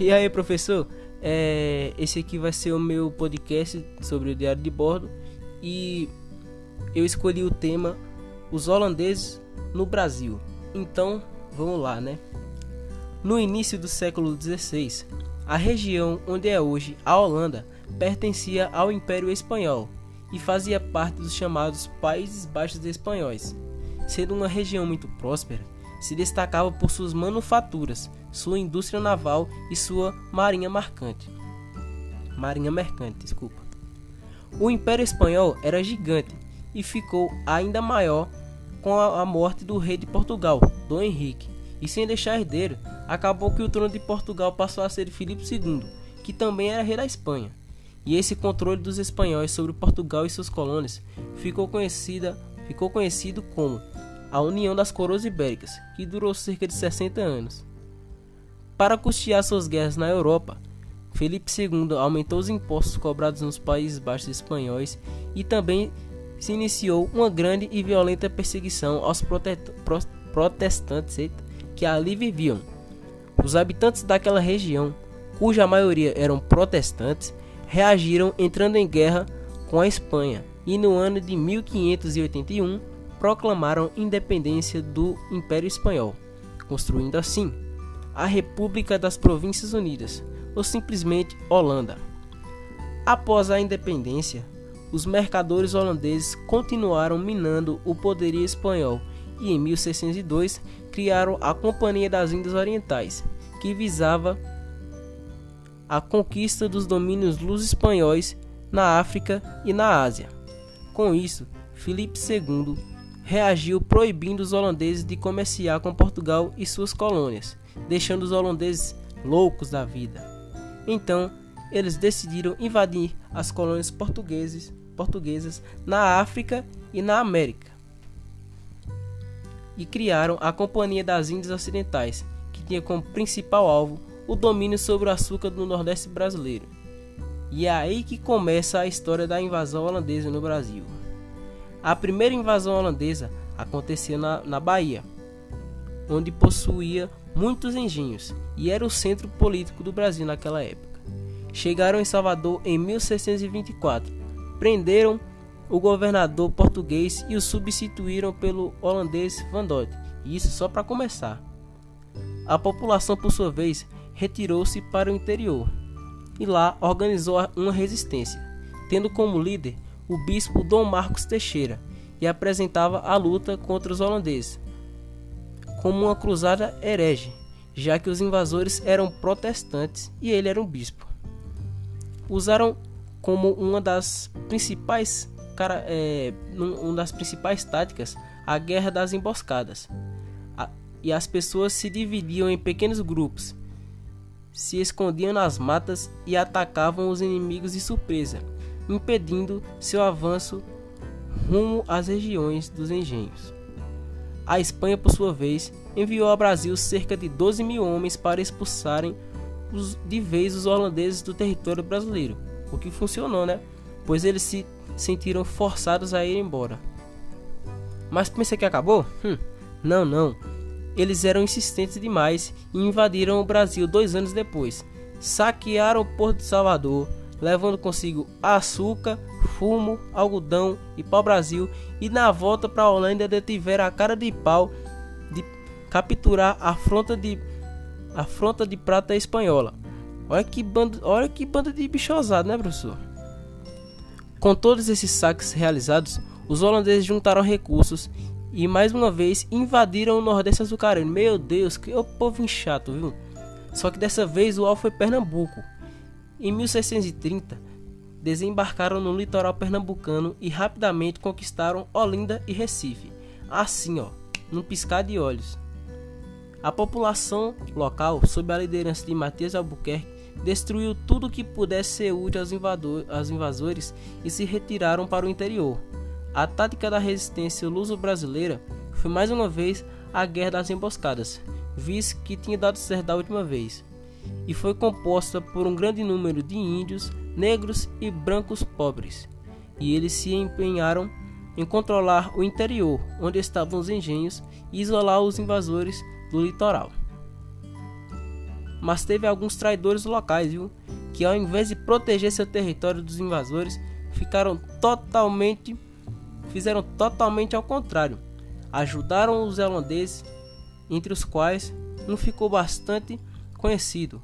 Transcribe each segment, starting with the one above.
E aí, professor? É, esse aqui vai ser o meu podcast sobre o diário de bordo e eu escolhi o tema Os holandeses no Brasil. Então, vamos lá, né? No início do século XVI, a região onde é hoje a Holanda pertencia ao Império Espanhol e fazia parte dos chamados Países Baixos Espanhóis. Sendo uma região muito próspera, se destacava por suas manufaturas, sua indústria naval e sua marinha marcante. Marinha mercante, desculpa. O Império Espanhol era gigante e ficou ainda maior com a morte do rei de Portugal, Dom Henrique. E sem deixar herdeiro, acabou que o trono de Portugal passou a ser de Filipe II, que também era rei da Espanha. E esse controle dos espanhóis sobre Portugal e suas colônias ficou conhecida, ficou conhecido como a União das Coroas Ibéricas, que durou cerca de 60 anos. Para custear suas guerras na Europa, Felipe II aumentou os impostos cobrados nos Países Baixos espanhóis e também se iniciou uma grande e violenta perseguição aos protestantes que ali viviam. Os habitantes daquela região, cuja maioria eram protestantes, reagiram entrando em guerra com a Espanha e no ano de 1581 proclamaram independência do Império Espanhol, construindo assim a República das Províncias Unidas, ou simplesmente Holanda. Após a independência, os mercadores holandeses continuaram minando o poderio espanhol e em 1602 criaram a Companhia das Índias Orientais, que visava a conquista dos domínios luz-espanhóis na África e na Ásia. Com isso, Filipe II reagiu proibindo os holandeses de comerciar com Portugal e suas colônias, deixando os holandeses loucos da vida. Então, eles decidiram invadir as colônias portugueses, portuguesas na África e na América. E criaram a Companhia das Índias Ocidentais, que tinha como principal alvo o domínio sobre o açúcar do Nordeste brasileiro. E é aí que começa a história da invasão holandesa no Brasil. A primeira invasão holandesa aconteceu na, na Bahia, onde possuía muitos engenhos e era o centro político do Brasil naquela época. Chegaram em Salvador em 1624, prenderam o governador português e o substituíram pelo holandês Van Dort, isso só para começar. A população, por sua vez, retirou-se para o interior e lá organizou uma resistência, tendo como líder o bispo Dom Marcos Teixeira e apresentava a luta contra os holandeses como uma cruzada herege, já que os invasores eram protestantes e ele era um bispo. Usaram como uma das principais cara, é, uma das principais táticas a guerra das emboscadas. A, e as pessoas se dividiam em pequenos grupos, se escondiam nas matas e atacavam os inimigos de surpresa, impedindo seu avanço rumo às regiões dos engenhos. A Espanha, por sua vez, enviou ao Brasil cerca de 12 mil homens para expulsarem os, de vez os holandeses do território brasileiro, o que funcionou, né? Pois eles se sentiram forçados a ir embora. Mas pensa que acabou? Hum, não, não. Eles eram insistentes demais e invadiram o Brasil dois anos depois. Saquearam o Porto de Salvador, levando consigo açúcar, fumo, algodão e pau-brasil, e na volta para a Holanda detiveram a cara de pau de capturar a fronta de a fronta de prata espanhola. Olha que bando, olha que banda de bichosado, né, professor? Com todos esses saques realizados, os holandeses juntaram recursos e mais uma vez invadiram o Nordeste açucareiro. Meu Deus, que o povo chato, viu? Só que dessa vez o alvo foi Pernambuco. Em 1630, desembarcaram no litoral pernambucano e rapidamente conquistaram Olinda e Recife. Assim, ó, num piscar de olhos. A população local, sob a liderança de Matias Albuquerque, destruiu tudo que pudesse ser útil aos, aos invasores e se retiraram para o interior. A tática da resistência luso-brasileira foi mais uma vez a Guerra das Emboscadas, visto que tinha dado certo da última vez, e foi composta por um grande número de índios, negros e brancos pobres, e eles se empenharam em controlar o interior, onde estavam os engenhos, e isolar os invasores do litoral. mas teve alguns traidores locais, viu? Que ao invés de proteger seu território dos invasores, ficaram totalmente fizeram totalmente ao contrário. Ajudaram os holandeses, entre os quais um ficou bastante conhecido,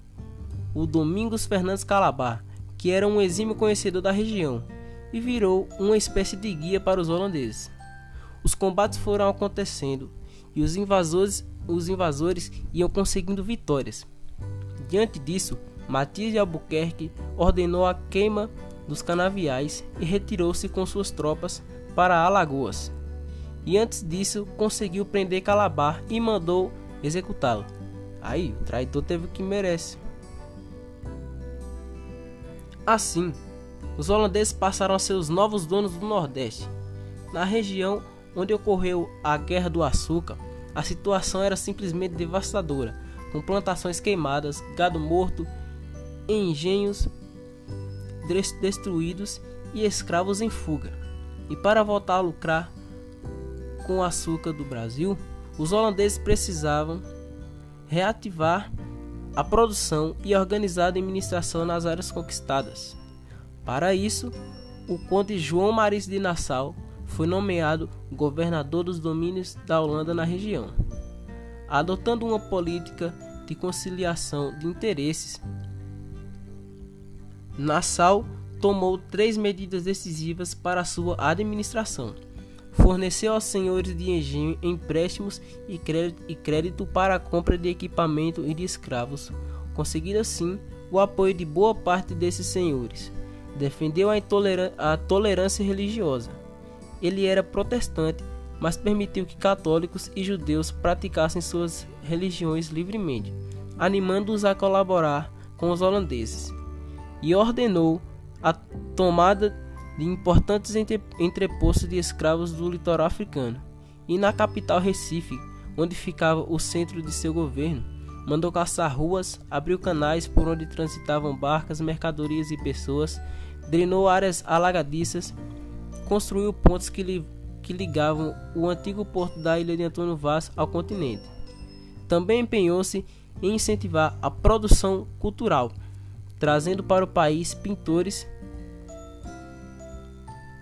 o Domingos Fernandes Calabar, que era um exímio conhecedor da região e virou uma espécie de guia para os holandeses. Os combates foram acontecendo e os invasores, os invasores iam conseguindo vitórias. Diante disso, Matias de Albuquerque ordenou a queima dos canaviais e retirou-se com suas tropas para Alagoas. E antes disso, conseguiu prender Calabar e mandou executá-lo. Aí, o traidor teve o que merece. Assim, os holandeses passaram a ser os novos donos do Nordeste. Na região onde ocorreu a Guerra do Açúcar, a situação era simplesmente devastadora, com plantações queimadas, gado morto, engenhos destruídos e escravos em fuga. E para voltar a lucrar com o açúcar do Brasil, os holandeses precisavam reativar a produção e organizar a administração nas áreas conquistadas. Para isso, o conde João Maris de Nassau foi nomeado governador dos domínios da Holanda na região. Adotando uma política de conciliação de interesses, Nassau tomou três medidas decisivas para sua administração. Forneceu aos senhores de engenho empréstimos e crédito, para a compra de equipamento e de escravos, conseguindo assim o apoio de boa parte desses senhores. Defendeu a, a tolerância religiosa. Ele era protestante, mas permitiu que católicos e judeus praticassem suas religiões livremente, animando-os a colaborar com os holandeses e ordenou a tomada de importantes entrepostos de escravos do litoral africano. E na capital Recife, onde ficava o centro de seu governo, mandou caçar ruas, abriu canais por onde transitavam barcas, mercadorias e pessoas, drenou áreas alagadiças, construiu pontes que, li que ligavam o antigo porto da ilha de Antônio Vaz ao continente. Também empenhou-se em incentivar a produção cultural, trazendo para o país pintores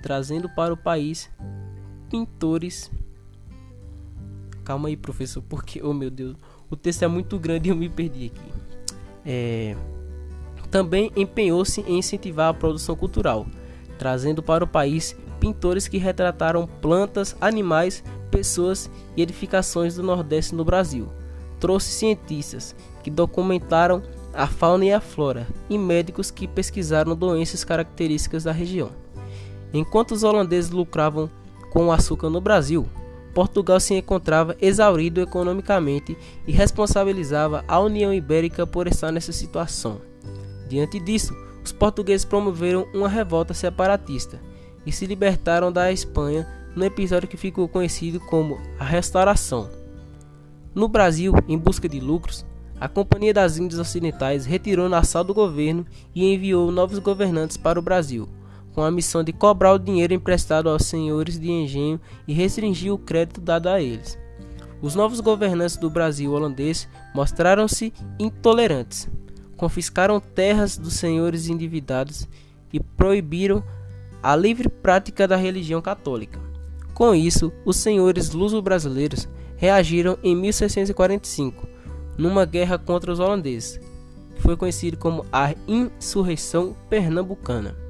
trazendo para o país pintores. Calma aí, professor, porque oh meu Deus, o texto é muito grande e eu me perdi aqui. É... Também empenhou-se em incentivar a produção cultural, trazendo para o país pintores que retrataram plantas, animais, pessoas e edificações do Nordeste no Brasil. Trouxe cientistas que documentaram a fauna e a flora, e médicos que pesquisaram doenças características da região. Enquanto os holandeses lucravam com o açúcar no Brasil, Portugal se encontrava exaurido economicamente e responsabilizava a União Ibérica por estar nessa situação. Diante disso, os portugueses promoveram uma revolta separatista e se libertaram da Espanha no episódio que ficou conhecido como a Restauração. No Brasil, em busca de lucros, a Companhia das Índias Ocidentais retirou Nassau do governo e enviou novos governantes para o Brasil, com a missão de cobrar o dinheiro emprestado aos senhores de engenho e restringir o crédito dado a eles. Os novos governantes do Brasil holandês mostraram-se intolerantes, confiscaram terras dos senhores endividados e proibiram a livre prática da religião católica. Com isso, os senhores luso-brasileiros reagiram em 1645 numa guerra contra os holandeses, que foi conhecido como a Insurreição Pernambucana.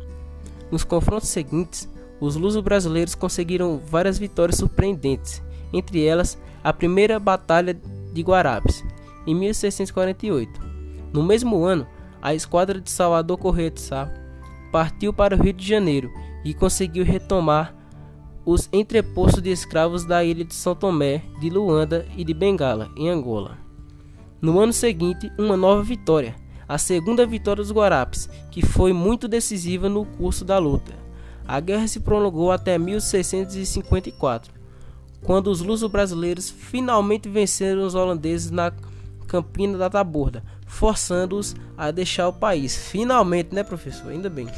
Nos confrontos seguintes, os luso-brasileiros conseguiram várias vitórias surpreendentes, entre elas a primeira Batalha de Guarabes, em 1648. No mesmo ano, a esquadra de Salvador Correia de Sá partiu para o Rio de Janeiro e conseguiu retomar os entrepostos de escravos da ilha de São Tomé, de Luanda e de Bengala, em Angola. No ano seguinte, uma nova vitória, a segunda vitória dos Guarapes, que foi muito decisiva no curso da luta. A guerra se prolongou até 1654, quando os luso-brasileiros finalmente venceram os holandeses na Campina da Taborda, forçando-os a deixar o país. Finalmente, né, professor? Ainda bem.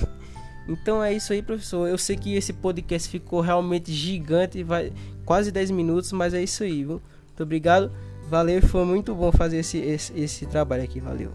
Então é isso aí, professor. Eu sei que esse podcast ficou realmente gigante, vai quase 10 minutos, mas é isso aí, viu? Muito obrigado. Valeu, foi muito bom fazer esse, esse, esse trabalho aqui. Valeu.